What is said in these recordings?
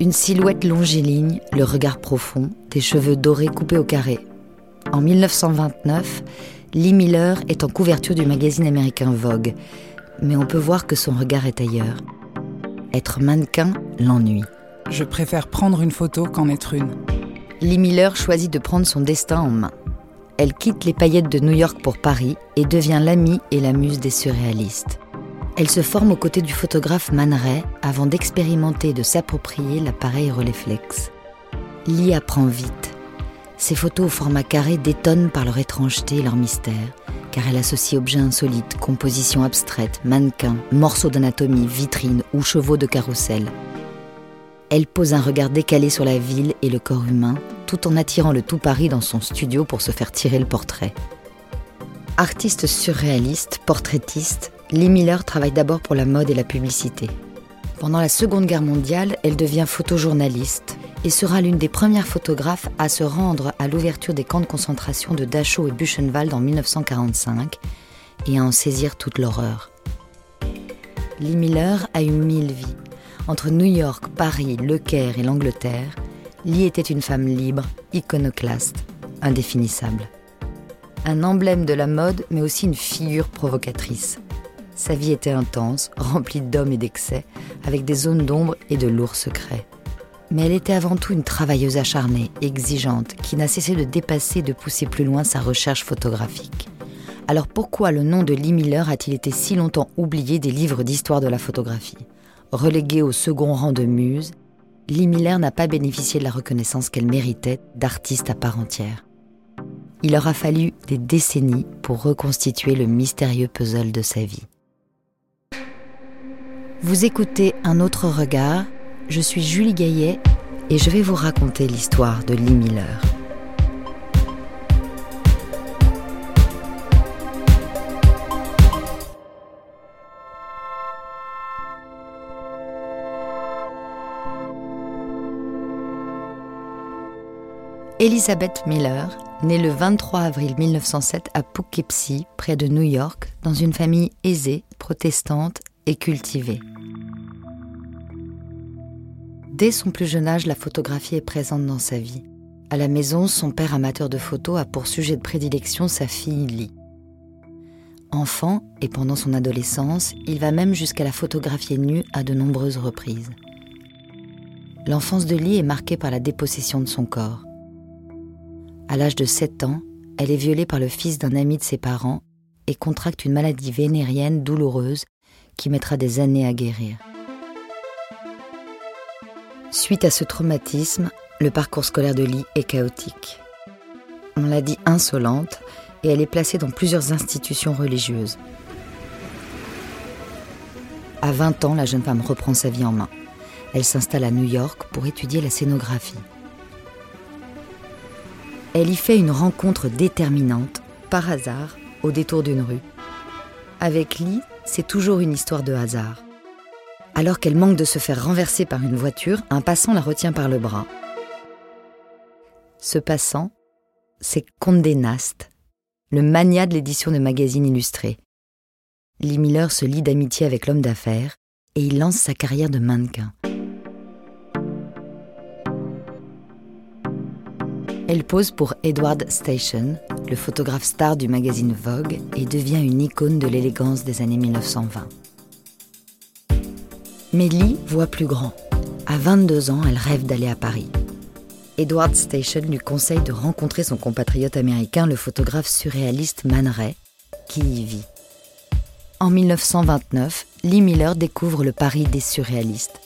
Une silhouette longiligne, le regard profond, des cheveux dorés coupés au carré. En 1929, Lee Miller est en couverture du magazine américain Vogue, mais on peut voir que son regard est ailleurs. Être mannequin l'ennuie. Je préfère prendre une photo qu'en être une. Lee Miller choisit de prendre son destin en main. Elle quitte les paillettes de New York pour Paris et devient l'amie et la muse des surréalistes. Elle se forme aux côtés du photographe Man avant d'expérimenter et de s'approprier l'appareil Rolleiflex. Lee apprend vite. Ses photos au format carré détonnent par leur étrangeté et leur mystère, car elle associe objets insolites, compositions abstraites, mannequins, morceaux d'anatomie, vitrines ou chevaux de carrousel. Elle pose un regard décalé sur la ville et le corps humain, tout en attirant le tout Paris dans son studio pour se faire tirer le portrait. Artiste surréaliste, portraitiste, Lee Miller travaille d'abord pour la mode et la publicité. Pendant la Seconde Guerre mondiale, elle devient photojournaliste et sera l'une des premières photographes à se rendre à l'ouverture des camps de concentration de Dachau et Buchenwald en 1945 et à en saisir toute l'horreur. Lee Miller a eu mille vies. Entre New York, Paris, Le Caire et l'Angleterre, Lee était une femme libre, iconoclaste, indéfinissable. Un emblème de la mode, mais aussi une figure provocatrice. Sa vie était intense, remplie d'hommes et d'excès, avec des zones d'ombre et de lourds secrets. Mais elle était avant tout une travailleuse acharnée, exigeante, qui n'a cessé de dépasser et de pousser plus loin sa recherche photographique. Alors pourquoi le nom de Lee Miller a-t-il été si longtemps oublié des livres d'histoire de la photographie? Reléguée au second rang de muse, Lee Miller n'a pas bénéficié de la reconnaissance qu'elle méritait d'artiste à part entière. Il aura fallu des décennies pour reconstituer le mystérieux puzzle de sa vie. Vous écoutez Un autre regard, je suis Julie Gaillet et je vais vous raconter l'histoire de Lee Miller. Elizabeth Miller, née le 23 avril 1907 à Poughkeepsie, près de New York, dans une famille aisée, protestante et cultivée. Dès son plus jeune âge, la photographie est présente dans sa vie. À la maison, son père amateur de photos a pour sujet de prédilection sa fille Lee. Enfant et pendant son adolescence, il va même jusqu'à la photographier nue à de nombreuses reprises. L'enfance de Lee est marquée par la dépossession de son corps. À l'âge de 7 ans, elle est violée par le fils d'un ami de ses parents et contracte une maladie vénérienne douloureuse qui mettra des années à guérir. Suite à ce traumatisme, le parcours scolaire de Lee est chaotique. On l'a dit insolente et elle est placée dans plusieurs institutions religieuses. À 20 ans, la jeune femme reprend sa vie en main. Elle s'installe à New York pour étudier la scénographie. Elle y fait une rencontre déterminante, par hasard, au détour d'une rue. Avec Lee, c'est toujours une histoire de hasard. Alors qu'elle manque de se faire renverser par une voiture, un passant la retient par le bras. Ce passant, c'est Condé Nast, le mania de l'édition de magazines illustrés. Lee Miller se lie d'amitié avec l'homme d'affaires et il lance sa carrière de mannequin. Elle pose pour Edward Station, le photographe star du magazine Vogue, et devient une icône de l'élégance des années 1920. Mais Lee voit plus grand. À 22 ans, elle rêve d'aller à Paris. Edward Station lui conseille de rencontrer son compatriote américain, le photographe surréaliste Man Ray, qui y vit. En 1929, Lee Miller découvre le Paris des surréalistes.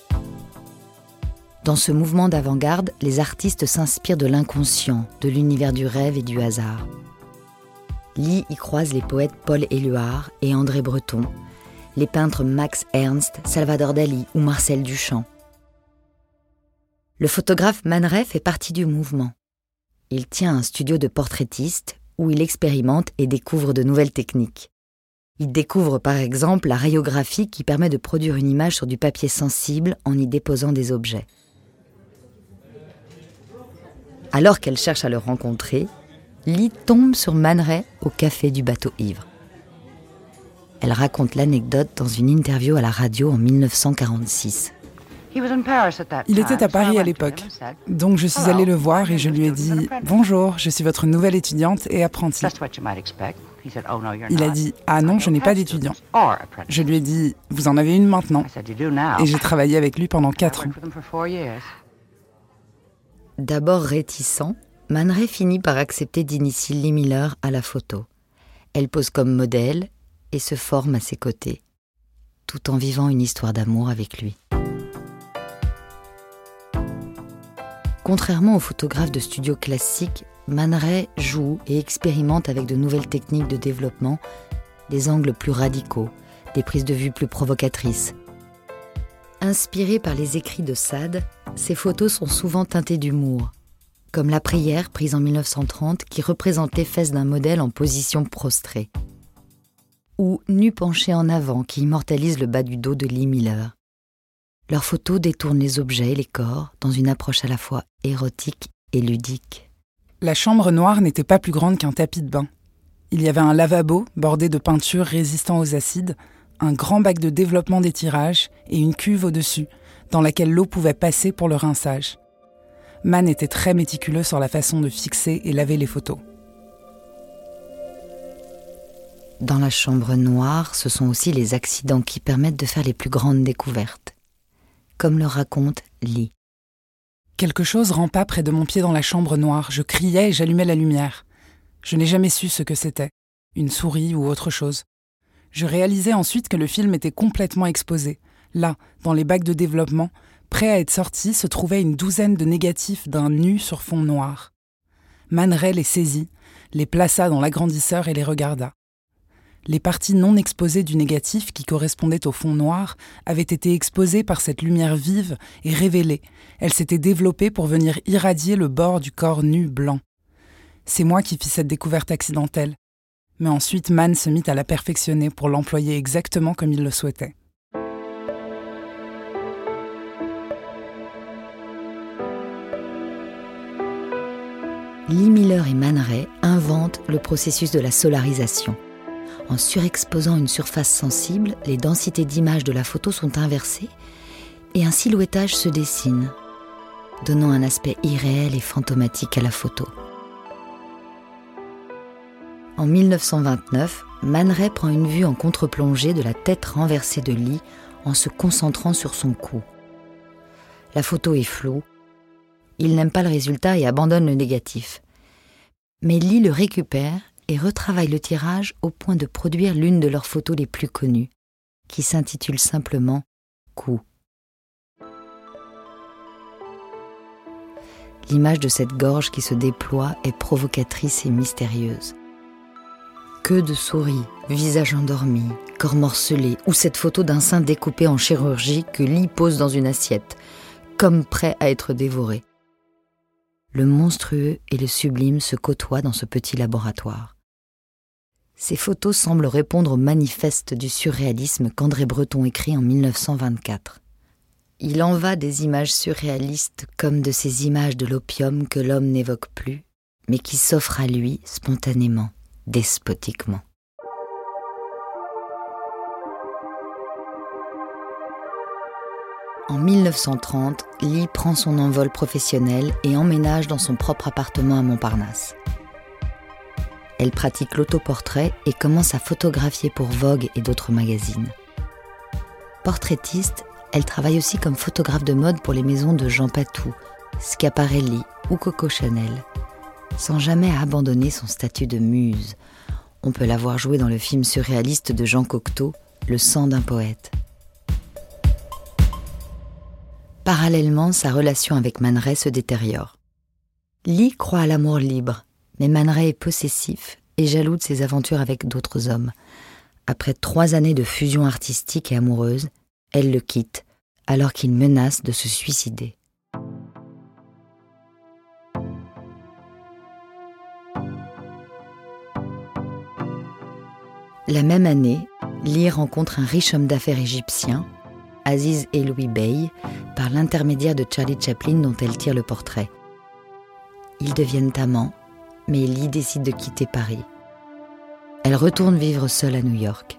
Dans ce mouvement d'avant-garde, les artistes s'inspirent de l'inconscient, de l'univers du rêve et du hasard. Lee y croise les poètes Paul Éluard et André Breton, les peintres Max Ernst, Salvador Dali ou Marcel Duchamp. Le photographe Man Ray fait partie du mouvement. Il tient un studio de portraitiste où il expérimente et découvre de nouvelles techniques. Il découvre par exemple la rayographie qui permet de produire une image sur du papier sensible en y déposant des objets. Alors qu'elle cherche à le rencontrer, Lee tombe sur Man Ray au café du bateau ivre. Elle raconte l'anecdote dans une interview à la radio en 1946. Il était à Paris à l'époque. Donc je suis allée le voir et je lui ai dit Bonjour, je suis votre nouvelle étudiante et apprentie. Il a dit Ah non, je n'ai pas d'étudiant. Je lui ai dit Vous en avez une maintenant. Et j'ai travaillé avec lui pendant quatre ans. D'abord réticent, Man Ray finit par accepter d'initier Lee Miller à la photo. Elle pose comme modèle et se forme à ses côtés, tout en vivant une histoire d'amour avec lui. Contrairement aux photographes de studio classiques, Man Ray joue et expérimente avec de nouvelles techniques de développement, des angles plus radicaux, des prises de vue plus provocatrices. Inspirées par les écrits de Sade, ses photos sont souvent teintées d'humour, comme la prière prise en 1930 qui représente les fesses d'un modèle en position prostrée, ou Nu penché en avant qui immortalise le bas du dos de Lee Miller. Leurs photos détournent les objets et les corps dans une approche à la fois érotique et ludique. La chambre noire n'était pas plus grande qu'un tapis de bain. Il y avait un lavabo bordé de peintures résistant aux acides, un grand bac de développement d'étirage et une cuve au-dessus, dans laquelle l'eau pouvait passer pour le rinçage. Mann était très méticuleux sur la façon de fixer et laver les photos. Dans la chambre noire, ce sont aussi les accidents qui permettent de faire les plus grandes découvertes comme le raconte Lee. Quelque chose rampa près de mon pied dans la chambre noire. Je criais et j'allumais la lumière. Je n'ai jamais su ce que c'était, une souris ou autre chose. Je réalisais ensuite que le film était complètement exposé. Là, dans les bacs de développement, prêt à être sorti, se trouvait une douzaine de négatifs d'un nu sur fond noir. Man les saisit, les plaça dans l'agrandisseur et les regarda les parties non exposées du négatif qui correspondaient au fond noir avaient été exposées par cette lumière vive et révélées. Elles s'étaient développées pour venir irradier le bord du corps nu blanc. C'est moi qui fis cette découverte accidentelle. Mais ensuite, Mann se mit à la perfectionner pour l'employer exactement comme il le souhaitait. Lee Miller et Man Ray inventent le processus de la solarisation. En surexposant une surface sensible, les densités d'image de la photo sont inversées et un silhouettage se dessine, donnant un aspect irréel et fantomatique à la photo. En 1929, Man Ray prend une vue en contre-plongée de la tête renversée de Lee en se concentrant sur son cou. La photo est floue. Il n'aime pas le résultat et abandonne le négatif. Mais Lee le récupère et retravaillent le tirage au point de produire l'une de leurs photos les plus connues, qui s'intitule simplement Coup. L'image de cette gorge qui se déploie est provocatrice et mystérieuse. Que de souris, visage endormi, corps morcelé, ou cette photo d'un sein découpé en chirurgie que Lee pose dans une assiette, comme prêt à être dévoré. Le monstrueux et le sublime se côtoient dans ce petit laboratoire. Ces photos semblent répondre au manifeste du surréalisme qu'André Breton écrit en 1924. Il en va des images surréalistes comme de ces images de l'opium que l'homme n'évoque plus, mais qui s'offrent à lui spontanément, despotiquement. En 1930, Lee prend son envol professionnel et emménage dans son propre appartement à Montparnasse. Elle pratique l'autoportrait et commence à photographier pour Vogue et d'autres magazines. Portraitiste, elle travaille aussi comme photographe de mode pour les maisons de Jean Patou, Schiaparelli ou Coco Chanel, sans jamais abandonner son statut de muse. On peut la voir jouer dans le film surréaliste de Jean Cocteau, Le sang d'un poète. Parallèlement, sa relation avec Man Ray se détériore. Lee croit à l'amour libre, mais Man Ray est possessif et jaloux de ses aventures avec d'autres hommes. Après trois années de fusion artistique et amoureuse, elle le quitte alors qu'il menace de se suicider. La même année, Lee rencontre un riche homme d'affaires égyptien, Aziz Eloui Bey, par l'intermédiaire de Charlie Chaplin dont elle tire le portrait. Ils deviennent amants mais Lee décide de quitter Paris. Elle retourne vivre seule à New York.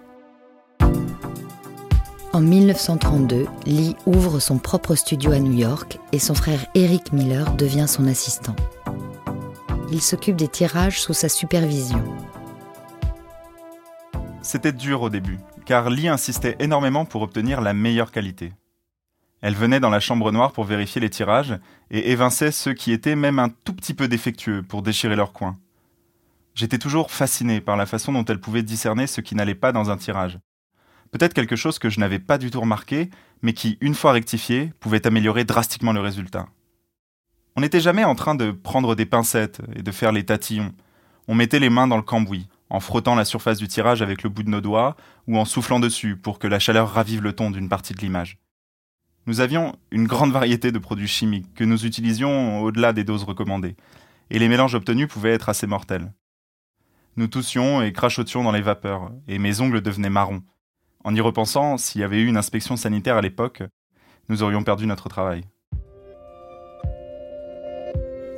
En 1932, Lee ouvre son propre studio à New York et son frère Eric Miller devient son assistant. Il s'occupe des tirages sous sa supervision. C'était dur au début, car Lee insistait énormément pour obtenir la meilleure qualité. Elle venait dans la chambre noire pour vérifier les tirages et évinçait ceux qui étaient même un tout petit peu défectueux pour déchirer leur coin. J'étais toujours fasciné par la façon dont elle pouvait discerner ce qui n'allait pas dans un tirage. Peut-être quelque chose que je n'avais pas du tout remarqué, mais qui, une fois rectifié, pouvait améliorer drastiquement le résultat. On n'était jamais en train de prendre des pincettes et de faire les tatillons. On mettait les mains dans le cambouis, en frottant la surface du tirage avec le bout de nos doigts ou en soufflant dessus pour que la chaleur ravive le ton d'une partie de l'image. Nous avions une grande variété de produits chimiques que nous utilisions au-delà des doses recommandées, et les mélanges obtenus pouvaient être assez mortels. Nous toussions et crachotions dans les vapeurs, et mes ongles devenaient marrons, en y repensant, s'il y avait eu une inspection sanitaire à l'époque, nous aurions perdu notre travail.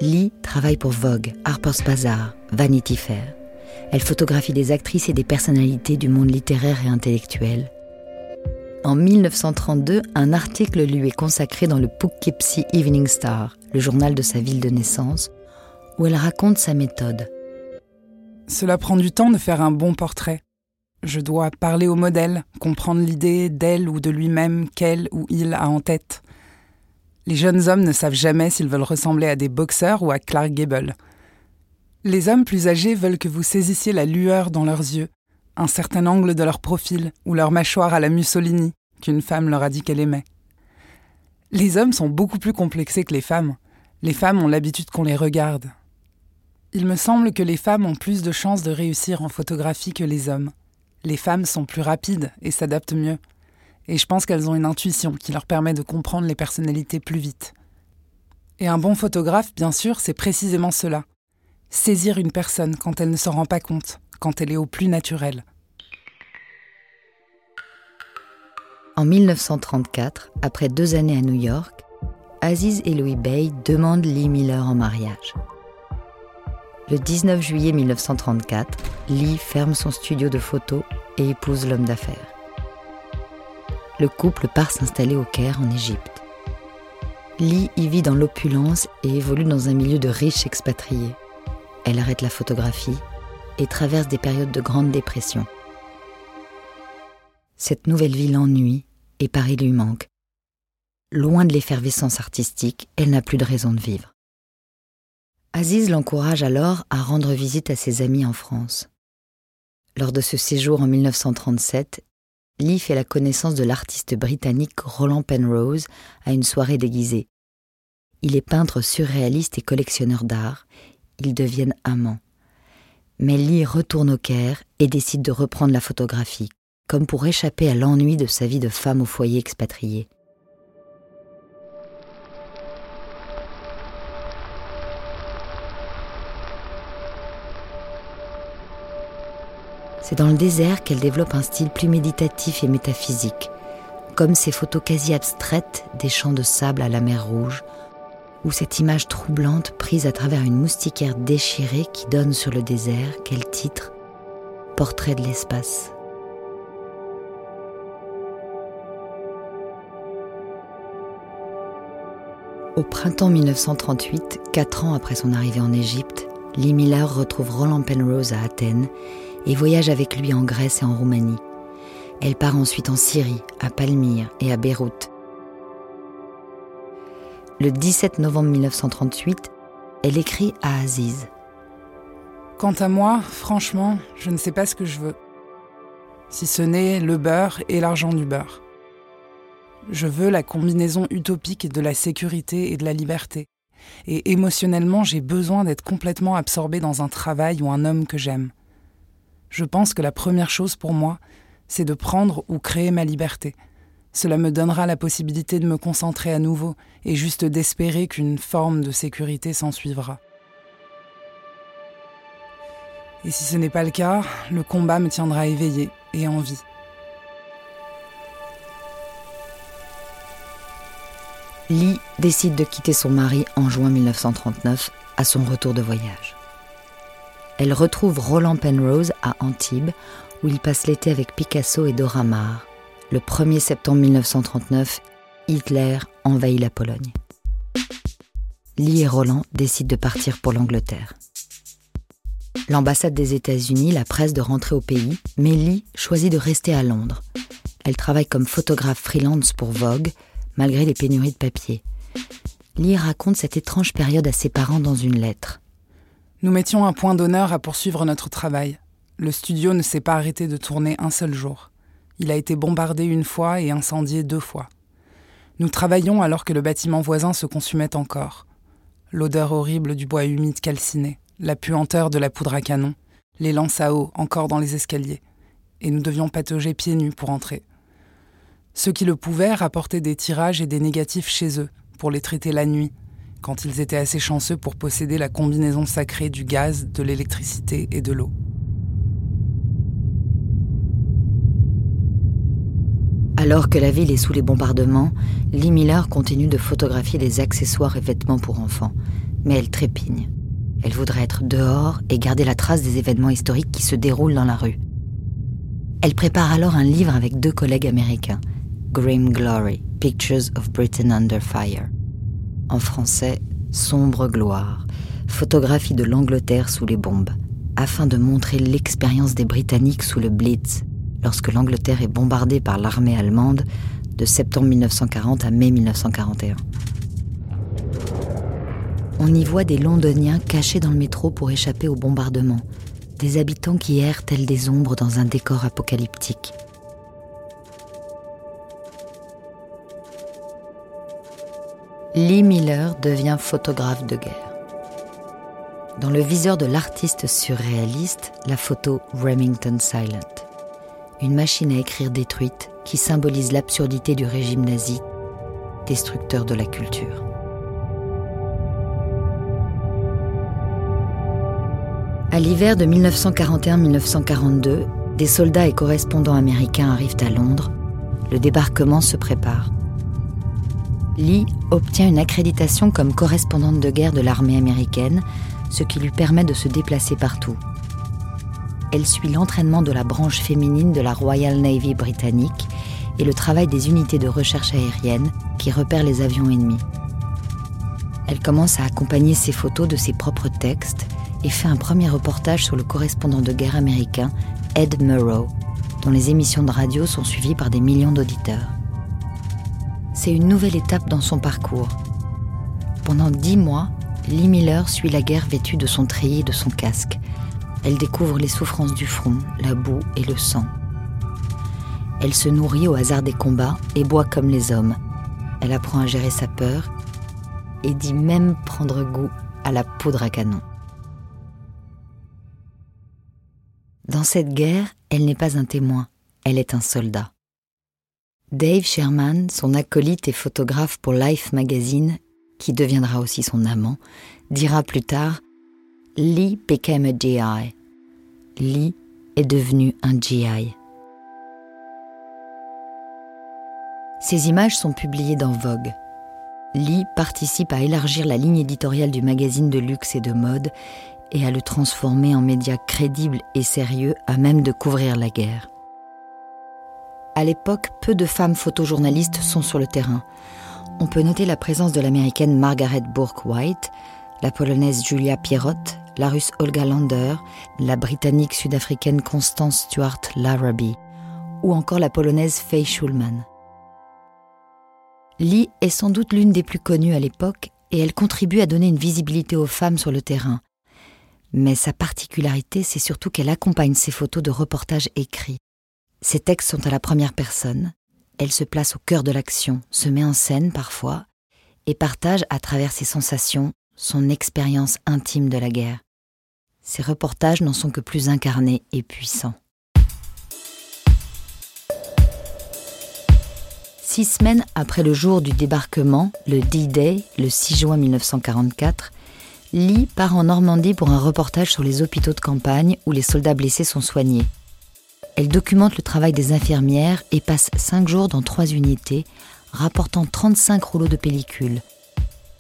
Lee travaille pour Vogue, Harper's Bazaar, Vanity Fair. Elle photographie des actrices et des personnalités du monde littéraire et intellectuel. En 1932, un article lui est consacré dans le Poughkeepsie Evening Star, le journal de sa ville de naissance, où elle raconte sa méthode. Cela prend du temps de faire un bon portrait. Je dois parler au modèle, comprendre l'idée d'elle ou de lui-même qu'elle ou il a en tête. Les jeunes hommes ne savent jamais s'ils veulent ressembler à des boxeurs ou à Clark Gable. Les hommes plus âgés veulent que vous saisissiez la lueur dans leurs yeux, un certain angle de leur profil ou leur mâchoire à la Mussolini, qu'une femme leur a dit qu'elle aimait. Les hommes sont beaucoup plus complexés que les femmes. Les femmes ont l'habitude qu'on les regarde. Il me semble que les femmes ont plus de chances de réussir en photographie que les hommes les femmes sont plus rapides et s'adaptent mieux. Et je pense qu'elles ont une intuition qui leur permet de comprendre les personnalités plus vite. Et un bon photographe, bien sûr, c'est précisément cela. Saisir une personne quand elle ne s'en rend pas compte, quand elle est au plus naturel. En 1934, après deux années à New York, Aziz et Louis Bay demandent Lee Miller en mariage. Le 19 juillet 1934, Lee ferme son studio de photos et épouse l'homme d'affaires. Le couple part s'installer au Caire en Égypte. Lee y vit dans l'opulence et évolue dans un milieu de riches expatriés. Elle arrête la photographie et traverse des périodes de grande dépression. Cette nouvelle vie l'ennuie et Paris lui manque. Loin de l'effervescence artistique, elle n'a plus de raison de vivre. Aziz l'encourage alors à rendre visite à ses amis en France. Lors de ce séjour en 1937, Lee fait la connaissance de l'artiste britannique Roland Penrose à une soirée déguisée. Il est peintre surréaliste et collectionneur d'art. Ils deviennent amants. Mais Lee retourne au Caire et décide de reprendre la photographie, comme pour échapper à l'ennui de sa vie de femme au foyer expatrié. C'est dans le désert qu'elle développe un style plus méditatif et métaphysique, comme ces photos quasi abstraites des champs de sable à la mer Rouge, ou cette image troublante prise à travers une moustiquaire déchirée qui donne sur le désert quel titre Portrait de l'espace. Au printemps 1938, quatre ans après son arrivée en Égypte, Lee Miller retrouve Roland Penrose à Athènes et voyage avec lui en Grèce et en Roumanie. Elle part ensuite en Syrie, à Palmyre et à Beyrouth. Le 17 novembre 1938, elle écrit à Aziz. Quant à moi, franchement, je ne sais pas ce que je veux. Si ce n'est le beurre et l'argent du beurre. Je veux la combinaison utopique de la sécurité et de la liberté. Et émotionnellement, j'ai besoin d'être complètement absorbée dans un travail ou un homme que j'aime je pense que la première chose pour moi, c'est de prendre ou créer ma liberté. Cela me donnera la possibilité de me concentrer à nouveau et juste d'espérer qu'une forme de sécurité s'ensuivra. Et si ce n'est pas le cas, le combat me tiendra éveillé et en vie. Lee décide de quitter son mari en juin 1939 à son retour de voyage elle retrouve Roland Penrose à Antibes, où il passe l'été avec Picasso et Dora Maar, Le 1er septembre 1939, Hitler envahit la Pologne. Lee et Roland décident de partir pour l'Angleterre. L'ambassade des États-Unis la presse de rentrer au pays, mais Lee choisit de rester à Londres. Elle travaille comme photographe freelance pour Vogue, malgré les pénuries de papier. Lee raconte cette étrange période à ses parents dans une lettre. Nous mettions un point d'honneur à poursuivre notre travail. Le studio ne s'est pas arrêté de tourner un seul jour. Il a été bombardé une fois et incendié deux fois. Nous travaillions alors que le bâtiment voisin se consumait encore. L'odeur horrible du bois humide calciné, la puanteur de la poudre à canon, les lances à eau encore dans les escaliers. Et nous devions patauger pieds nus pour entrer. Ceux qui le pouvaient rapportaient des tirages et des négatifs chez eux pour les traiter la nuit, quand ils étaient assez chanceux pour posséder la combinaison sacrée du gaz, de l'électricité et de l'eau. Alors que la ville est sous les bombardements, Lee Miller continue de photographier des accessoires et vêtements pour enfants. Mais elle trépigne. Elle voudrait être dehors et garder la trace des événements historiques qui se déroulent dans la rue. Elle prépare alors un livre avec deux collègues américains, Grim Glory, Pictures of Britain Under Fire. En français, Sombre gloire, photographie de l'Angleterre sous les bombes, afin de montrer l'expérience des Britanniques sous le Blitz, lorsque l'Angleterre est bombardée par l'armée allemande de septembre 1940 à mai 1941. On y voit des Londoniens cachés dans le métro pour échapper au bombardement, des habitants qui errent tels des ombres dans un décor apocalyptique. Lee Miller devient photographe de guerre. Dans le viseur de l'artiste surréaliste, la photo Remington Silent une machine à écrire détruite qui symbolise l'absurdité du régime nazi, destructeur de la culture. À l'hiver de 1941-1942, des soldats et correspondants américains arrivent à Londres. Le débarquement se prépare. Lee obtient une accréditation comme correspondante de guerre de l'armée américaine, ce qui lui permet de se déplacer partout, elle suit l'entraînement de la branche féminine de la Royal Navy britannique et le travail des unités de recherche aérienne qui repèrent les avions ennemis. Elle commence à accompagner ses photos de ses propres textes et fait un premier reportage sur le correspondant de guerre américain Ed Murrow, dont les émissions de radio sont suivies par des millions d'auditeurs. C'est une nouvelle étape dans son parcours. Pendant dix mois, Lee Miller suit la guerre vêtue de son treillis et de son casque, elle découvre les souffrances du front, la boue et le sang. Elle se nourrit au hasard des combats et boit comme les hommes. Elle apprend à gérer sa peur et dit même prendre goût à la poudre à canon. Dans cette guerre, elle n'est pas un témoin, elle est un soldat. Dave Sherman, son acolyte et photographe pour Life Magazine, qui deviendra aussi son amant, dira plus tard Lee became a GI. Lee est devenu un GI. Ces images sont publiées dans Vogue. Lee participe à élargir la ligne éditoriale du magazine de luxe et de mode et à le transformer en média crédible et sérieux à même de couvrir la guerre. À l'époque, peu de femmes photojournalistes sont sur le terrain. On peut noter la présence de l'américaine Margaret Bourke-White, la polonaise Julia Pierrot, la russe Olga Lander, la britannique sud-africaine Constance Stuart Larrabee ou encore la polonaise Faye Schulman. Lee est sans doute l'une des plus connues à l'époque et elle contribue à donner une visibilité aux femmes sur le terrain. Mais sa particularité, c'est surtout qu'elle accompagne ses photos de reportages écrits. Ses textes sont à la première personne, elle se place au cœur de l'action, se met en scène parfois, et partage à travers ses sensations son expérience intime de la guerre. Ces reportages n'en sont que plus incarnés et puissants. Six semaines après le jour du débarquement, le D-Day, le 6 juin 1944, Lee part en Normandie pour un reportage sur les hôpitaux de campagne où les soldats blessés sont soignés. Elle documente le travail des infirmières et passe cinq jours dans trois unités, rapportant 35 rouleaux de pellicules.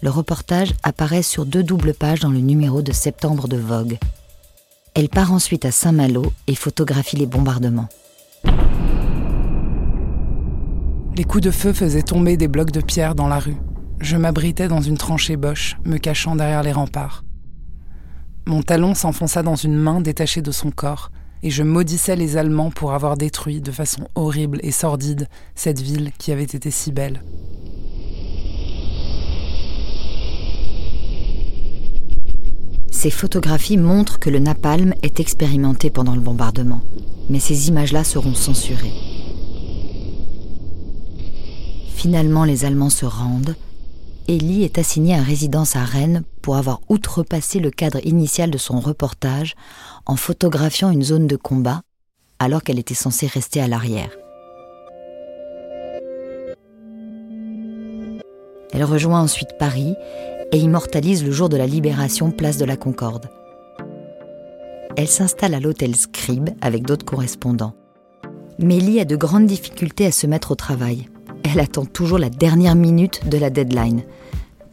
Le reportage apparaît sur deux doubles pages dans le numéro de septembre de Vogue. Elle part ensuite à Saint-Malo et photographie les bombardements. Les coups de feu faisaient tomber des blocs de pierre dans la rue. Je m'abritais dans une tranchée boche, me cachant derrière les remparts. Mon talon s'enfonça dans une main détachée de son corps, et je maudissais les Allemands pour avoir détruit de façon horrible et sordide cette ville qui avait été si belle. Ces photographies montrent que le napalm est expérimenté pendant le bombardement, mais ces images-là seront censurées. Finalement, les Allemands se rendent. Ellie est assignée à résidence à Rennes pour avoir outrepassé le cadre initial de son reportage en photographiant une zone de combat alors qu'elle était censée rester à l'arrière. Elle rejoint ensuite Paris et immortalise le jour de la libération place de la Concorde. Elle s'installe à l'hôtel Scribe avec d'autres correspondants. Mélie a de grandes difficultés à se mettre au travail. Elle attend toujours la dernière minute de la deadline.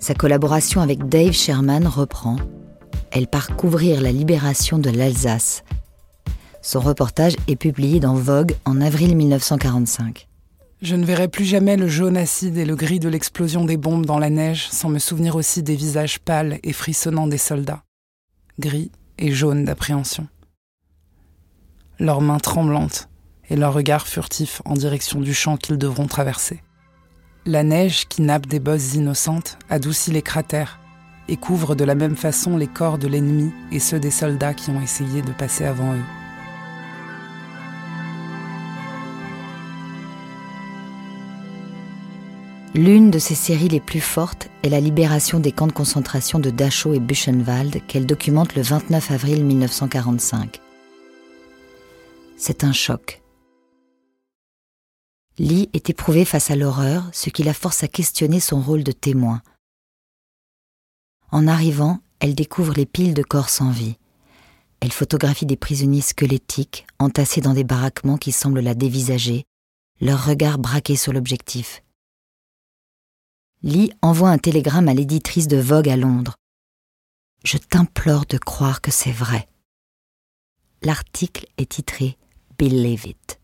Sa collaboration avec Dave Sherman reprend. Elle part couvrir la libération de l'Alsace. Son reportage est publié dans Vogue en avril 1945. Je ne verrai plus jamais le jaune acide et le gris de l'explosion des bombes dans la neige sans me souvenir aussi des visages pâles et frissonnants des soldats, gris et jaunes d'appréhension. Leurs mains tremblantes et leurs regards furtifs en direction du champ qu'ils devront traverser. La neige qui nappe des bosses innocentes adoucit les cratères et couvre de la même façon les corps de l'ennemi et ceux des soldats qui ont essayé de passer avant eux. L'une de ses séries les plus fortes est la libération des camps de concentration de Dachau et Buchenwald qu'elle documente le 29 avril 1945. C'est un choc. Lee est éprouvée face à l'horreur, ce qui la force à questionner son rôle de témoin. En arrivant, elle découvre les piles de corps sans vie. Elle photographie des prisonniers squelettiques entassés dans des baraquements qui semblent la dévisager, leurs regards braqués sur l'objectif. Lee envoie un télégramme à l'éditrice de Vogue à Londres. Je t'implore de croire que c'est vrai. L'article est titré Believe it.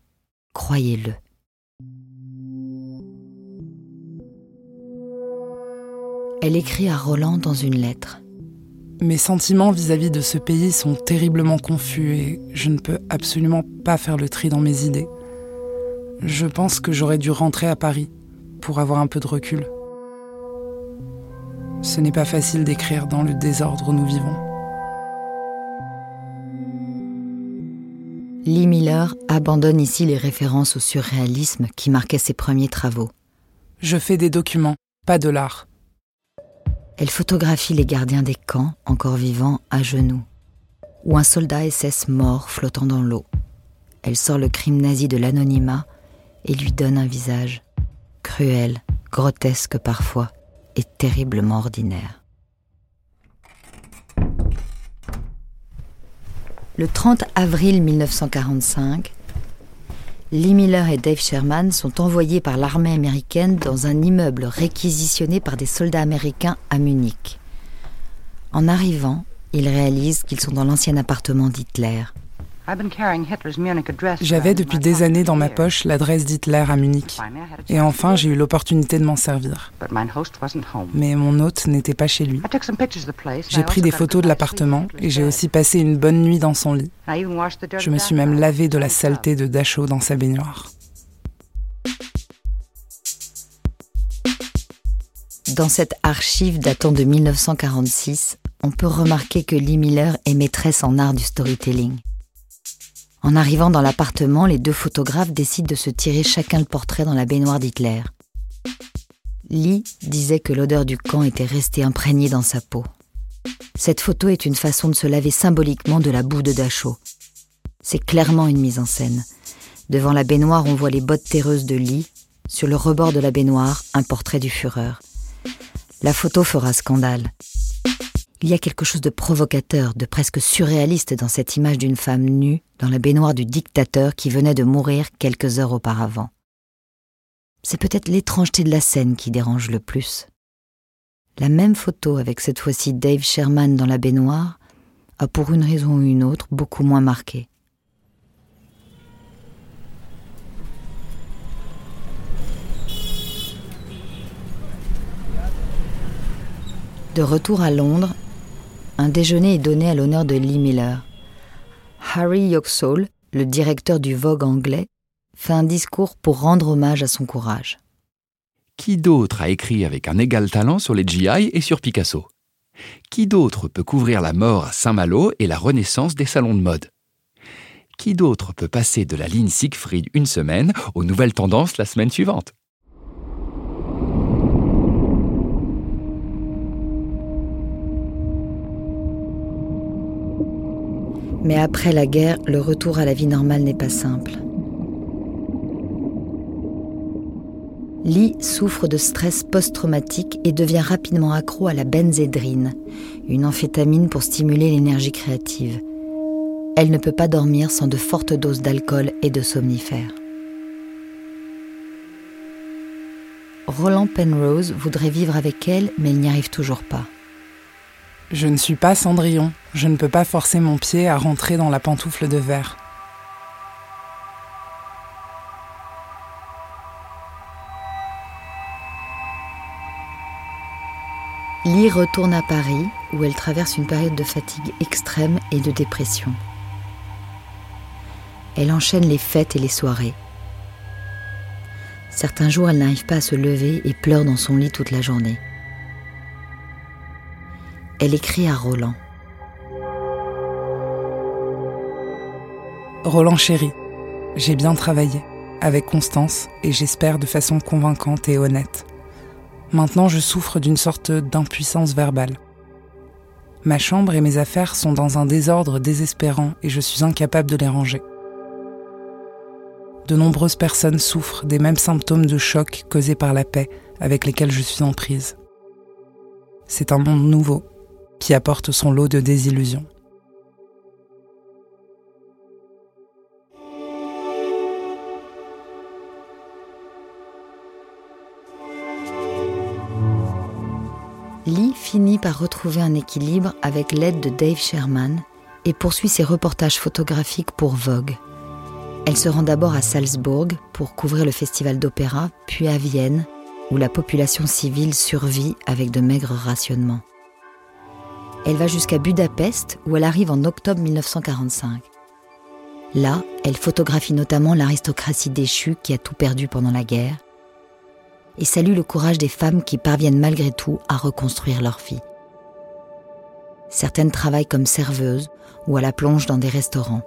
Croyez-le. Elle écrit à Roland dans une lettre. Mes sentiments vis-à-vis de ce pays sont terriblement confus et je ne peux absolument pas faire le tri dans mes idées. Je pense que j'aurais dû rentrer à Paris pour avoir un peu de recul. Ce n'est pas facile d'écrire dans le désordre où nous vivons. Lee Miller abandonne ici les références au surréalisme qui marquaient ses premiers travaux. Je fais des documents, pas de l'art. Elle photographie les gardiens des camps, encore vivants, à genoux, ou un soldat SS mort flottant dans l'eau. Elle sort le crime nazi de l'anonymat et lui donne un visage, cruel, grotesque parfois, et terriblement ordinaire. Le 30 avril 1945, Lee Miller et Dave Sherman sont envoyés par l'armée américaine dans un immeuble réquisitionné par des soldats américains à Munich. En arrivant, ils réalisent qu'ils sont dans l'ancien appartement d'Hitler. J'avais depuis des années dans ma poche l'adresse d'Hitler à Munich. Et enfin, j'ai eu l'opportunité de m'en servir. Mais mon hôte n'était pas chez lui. J'ai pris des photos de l'appartement et j'ai aussi passé une bonne nuit dans son lit. Je me suis même lavé de la saleté de Dachau dans sa baignoire. Dans cette archive datant de 1946, on peut remarquer que Lee Miller est maîtresse en art du storytelling. En arrivant dans l'appartement, les deux photographes décident de se tirer chacun le portrait dans la baignoire d'Hitler. Lee disait que l'odeur du camp était restée imprégnée dans sa peau. Cette photo est une façon de se laver symboliquement de la boue de Dachau. C'est clairement une mise en scène. Devant la baignoire, on voit les bottes terreuses de Lee. Sur le rebord de la baignoire, un portrait du Führer. La photo fera scandale. Il y a quelque chose de provocateur, de presque surréaliste dans cette image d'une femme nue dans la baignoire du dictateur qui venait de mourir quelques heures auparavant. C'est peut-être l'étrangeté de la scène qui dérange le plus. La même photo avec cette fois-ci Dave Sherman dans la baignoire a pour une raison ou une autre beaucoup moins marqué. De retour à Londres, un déjeuner est donné à l'honneur de Lee Miller. Harry Yoxall, le directeur du Vogue anglais, fait un discours pour rendre hommage à son courage. Qui d'autre a écrit avec un égal talent sur les GI et sur Picasso? Qui d'autre peut couvrir la mort à Saint-Malo et la renaissance des salons de mode? Qui d'autre peut passer de la ligne Siegfried une semaine aux nouvelles tendances la semaine suivante? Mais après la guerre, le retour à la vie normale n'est pas simple. Lee souffre de stress post-traumatique et devient rapidement accro à la benzédrine, une amphétamine pour stimuler l'énergie créative. Elle ne peut pas dormir sans de fortes doses d'alcool et de somnifères. Roland Penrose voudrait vivre avec elle, mais il n'y arrive toujours pas. Je ne suis pas Cendrillon, je ne peux pas forcer mon pied à rentrer dans la pantoufle de verre. Lee retourne à Paris où elle traverse une période de fatigue extrême et de dépression. Elle enchaîne les fêtes et les soirées. Certains jours, elle n'arrive pas à se lever et pleure dans son lit toute la journée. Elle écrit à Roland. Roland chéri, j'ai bien travaillé, avec constance et j'espère de façon convaincante et honnête. Maintenant, je souffre d'une sorte d'impuissance verbale. Ma chambre et mes affaires sont dans un désordre désespérant et je suis incapable de les ranger. De nombreuses personnes souffrent des mêmes symptômes de choc causés par la paix avec lesquels je suis en prise. C'est un monde nouveau qui apporte son lot de désillusions. Lee finit par retrouver un équilibre avec l'aide de Dave Sherman et poursuit ses reportages photographiques pour Vogue. Elle se rend d'abord à Salzbourg pour couvrir le festival d'opéra, puis à Vienne, où la population civile survit avec de maigres rationnements. Elle va jusqu'à Budapest, où elle arrive en octobre 1945. Là, elle photographie notamment l'aristocratie déchue qui a tout perdu pendant la guerre, et salue le courage des femmes qui parviennent malgré tout à reconstruire leur vie. Certaines travaillent comme serveuses ou à la plonge dans des restaurants.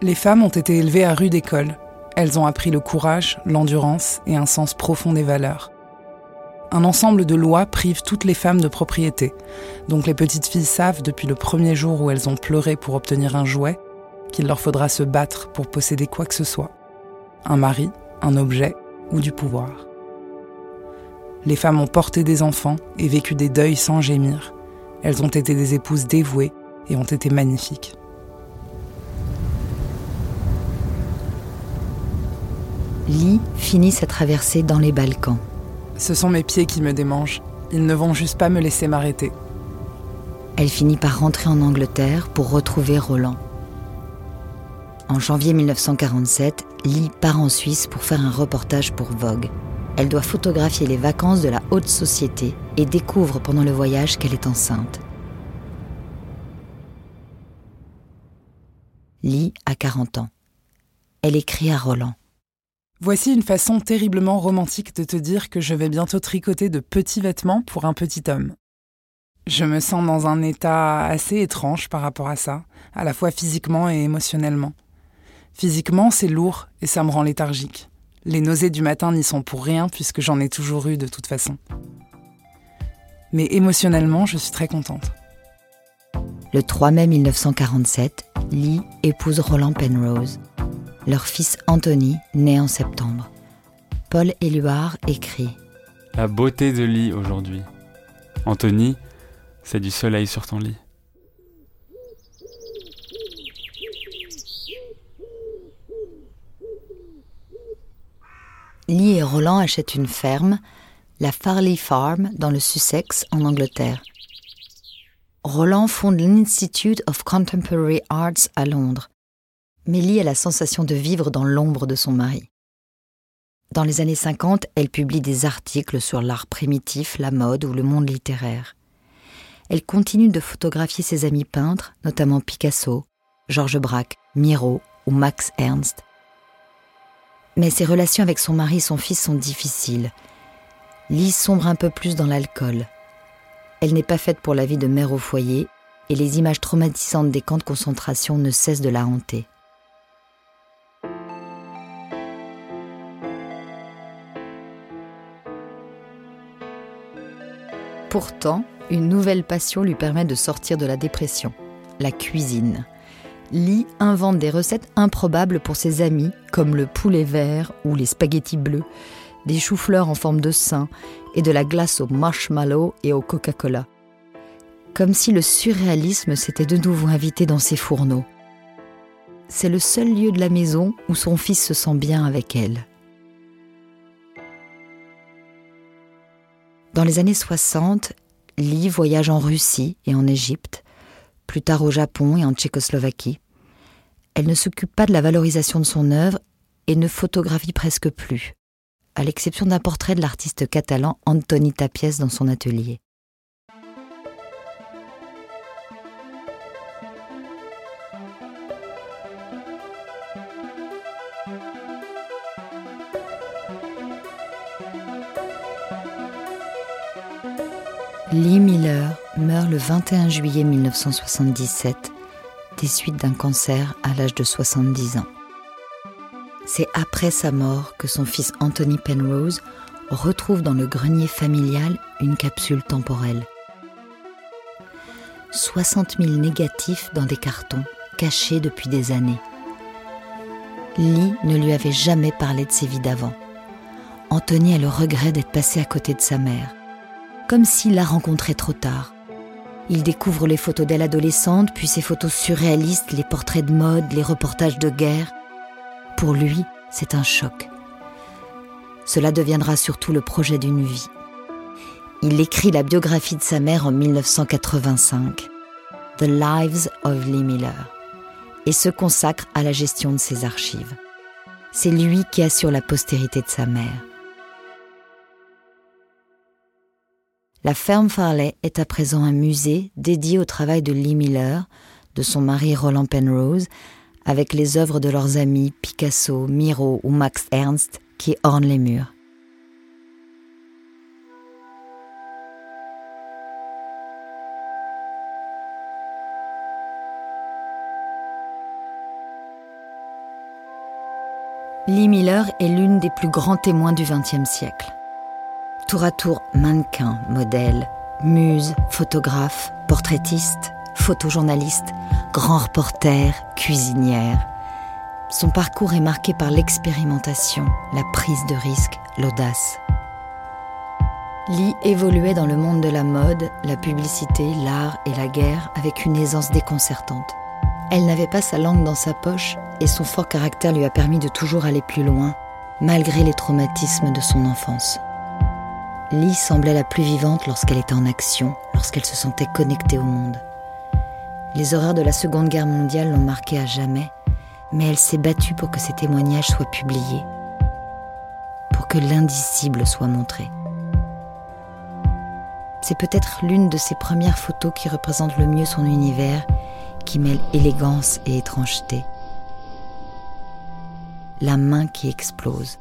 Les femmes ont été élevées à rude école. Elles ont appris le courage, l'endurance et un sens profond des valeurs. Un ensemble de lois prive toutes les femmes de propriété. Donc les petites filles savent depuis le premier jour où elles ont pleuré pour obtenir un jouet qu'il leur faudra se battre pour posséder quoi que ce soit. Un mari, un objet ou du pouvoir. Les femmes ont porté des enfants et vécu des deuils sans gémir. Elles ont été des épouses dévouées et ont été magnifiques. Lee finit sa traversée dans les Balkans. Ce sont mes pieds qui me démangent. Ils ne vont juste pas me laisser m'arrêter. Elle finit par rentrer en Angleterre pour retrouver Roland. En janvier 1947, Lee part en Suisse pour faire un reportage pour Vogue. Elle doit photographier les vacances de la haute société et découvre pendant le voyage qu'elle est enceinte. Lee a 40 ans. Elle écrit à Roland. Voici une façon terriblement romantique de te dire que je vais bientôt tricoter de petits vêtements pour un petit homme. Je me sens dans un état assez étrange par rapport à ça, à la fois physiquement et émotionnellement. Physiquement, c'est lourd et ça me rend léthargique. Les nausées du matin n'y sont pour rien puisque j'en ai toujours eu de toute façon. Mais émotionnellement, je suis très contente. Le 3 mai 1947, Lee épouse Roland Penrose. Leur fils Anthony naît en septembre. Paul Éluard écrit La beauté de Lee aujourd'hui. Anthony, c'est du soleil sur ton lit. Lee et Roland achètent une ferme, la Farley Farm, dans le Sussex, en Angleterre. Roland fonde l'Institute of Contemporary Arts à Londres. Mais Lee a la sensation de vivre dans l'ombre de son mari. Dans les années 50, elle publie des articles sur l'art primitif, la mode ou le monde littéraire. Elle continue de photographier ses amis peintres, notamment Picasso, Georges Braque, Miro ou Max Ernst. Mais ses relations avec son mari et son fils sont difficiles. Lise sombre un peu plus dans l'alcool. Elle n'est pas faite pour la vie de mère au foyer et les images traumatisantes des camps de concentration ne cessent de la hanter. Pourtant, une nouvelle passion lui permet de sortir de la dépression, la cuisine. Lee invente des recettes improbables pour ses amis, comme le poulet vert ou les spaghettis bleus, des choux-fleurs en forme de sein et de la glace au marshmallow et au Coca-Cola. Comme si le surréalisme s'était de nouveau invité dans ses fourneaux. C'est le seul lieu de la maison où son fils se sent bien avec elle. Dans les années 60, Lee voyage en Russie et en Égypte, plus tard au Japon et en Tchécoslovaquie. Elle ne s'occupe pas de la valorisation de son œuvre et ne photographie presque plus, à l'exception d'un portrait de l'artiste catalan Antoni Tapies dans son atelier. Lee Miller meurt le 21 juillet 1977 des suites d'un cancer à l'âge de 70 ans. C'est après sa mort que son fils Anthony Penrose retrouve dans le grenier familial une capsule temporelle. 60 000 négatifs dans des cartons, cachés depuis des années. Lee ne lui avait jamais parlé de ses vies d'avant. Anthony a le regret d'être passé à côté de sa mère comme s'il la rencontrait trop tard. Il découvre les photos d'elle adolescente, puis ses photos surréalistes, les portraits de mode, les reportages de guerre. Pour lui, c'est un choc. Cela deviendra surtout le projet d'une vie. Il écrit la biographie de sa mère en 1985, The Lives of Lee Miller, et se consacre à la gestion de ses archives. C'est lui qui assure la postérité de sa mère. La ferme Farley est à présent un musée dédié au travail de Lee Miller, de son mari Roland Penrose, avec les œuvres de leurs amis Picasso, Miro ou Max Ernst qui ornent les murs. Lee Miller est l'une des plus grands témoins du XXe siècle tour à tour mannequin, modèle, muse, photographe, portraitiste, photojournaliste, grand reporter, cuisinière. Son parcours est marqué par l'expérimentation, la prise de risque, l'audace. Lee évoluait dans le monde de la mode, la publicité, l'art et la guerre avec une aisance déconcertante. Elle n'avait pas sa langue dans sa poche et son fort caractère lui a permis de toujours aller plus loin, malgré les traumatismes de son enfance. Lee semblait la plus vivante lorsqu'elle était en action, lorsqu'elle se sentait connectée au monde. Les horreurs de la Seconde Guerre mondiale l'ont marquée à jamais, mais elle s'est battue pour que ses témoignages soient publiés, pour que l'indicible soit montré. C'est peut-être l'une de ses premières photos qui représente le mieux son univers, qui mêle élégance et étrangeté. La main qui explose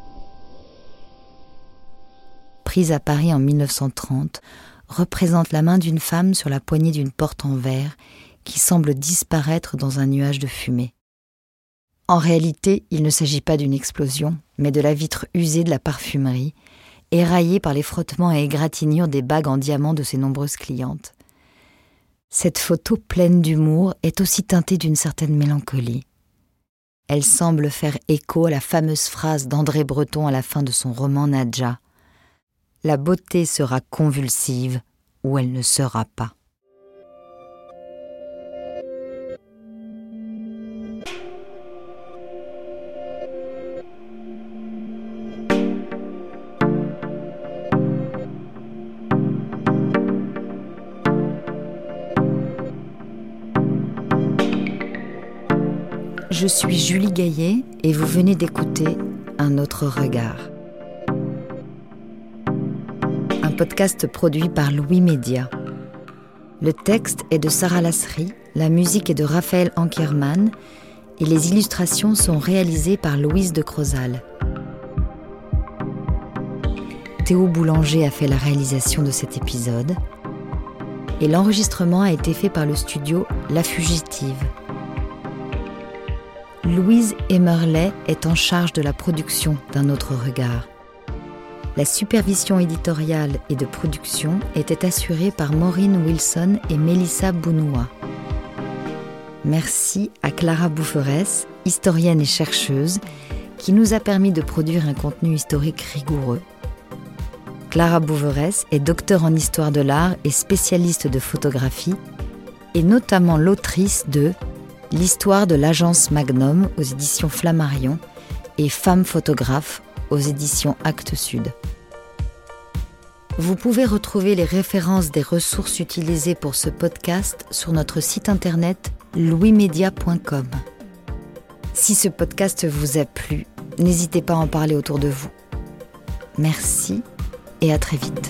prise à Paris en 1930, représente la main d'une femme sur la poignée d'une porte en verre qui semble disparaître dans un nuage de fumée. En réalité, il ne s'agit pas d'une explosion, mais de la vitre usée de la parfumerie, éraillée par les frottements et égratignures des bagues en diamant de ses nombreuses clientes. Cette photo pleine d'humour est aussi teintée d'une certaine mélancolie. Elle semble faire écho à la fameuse phrase d'André Breton à la fin de son roman Nadja la beauté sera convulsive ou elle ne sera pas. Je suis Julie Gaillet et vous venez d'écouter Un autre regard. Podcast produit par Louis Média. Le texte est de Sarah Lasserie, la musique est de Raphaël Ankerman et les illustrations sont réalisées par Louise de Crozal. Théo Boulanger a fait la réalisation de cet épisode et l'enregistrement a été fait par le studio La Fugitive. Louise Emerlet est en charge de la production d'un autre regard. La supervision éditoriale et de production était assurée par Maureen Wilson et Mélissa Bounoua. Merci à Clara Boufferès, historienne et chercheuse, qui nous a permis de produire un contenu historique rigoureux. Clara Bouverès est docteur en histoire de l'art et spécialiste de photographie, et notamment l'autrice de L'histoire de l'agence Magnum aux éditions Flammarion et Femme photographe aux éditions Actes Sud. Vous pouvez retrouver les références des ressources utilisées pour ce podcast sur notre site internet louismedia.com. Si ce podcast vous a plu, n'hésitez pas à en parler autour de vous. Merci et à très vite.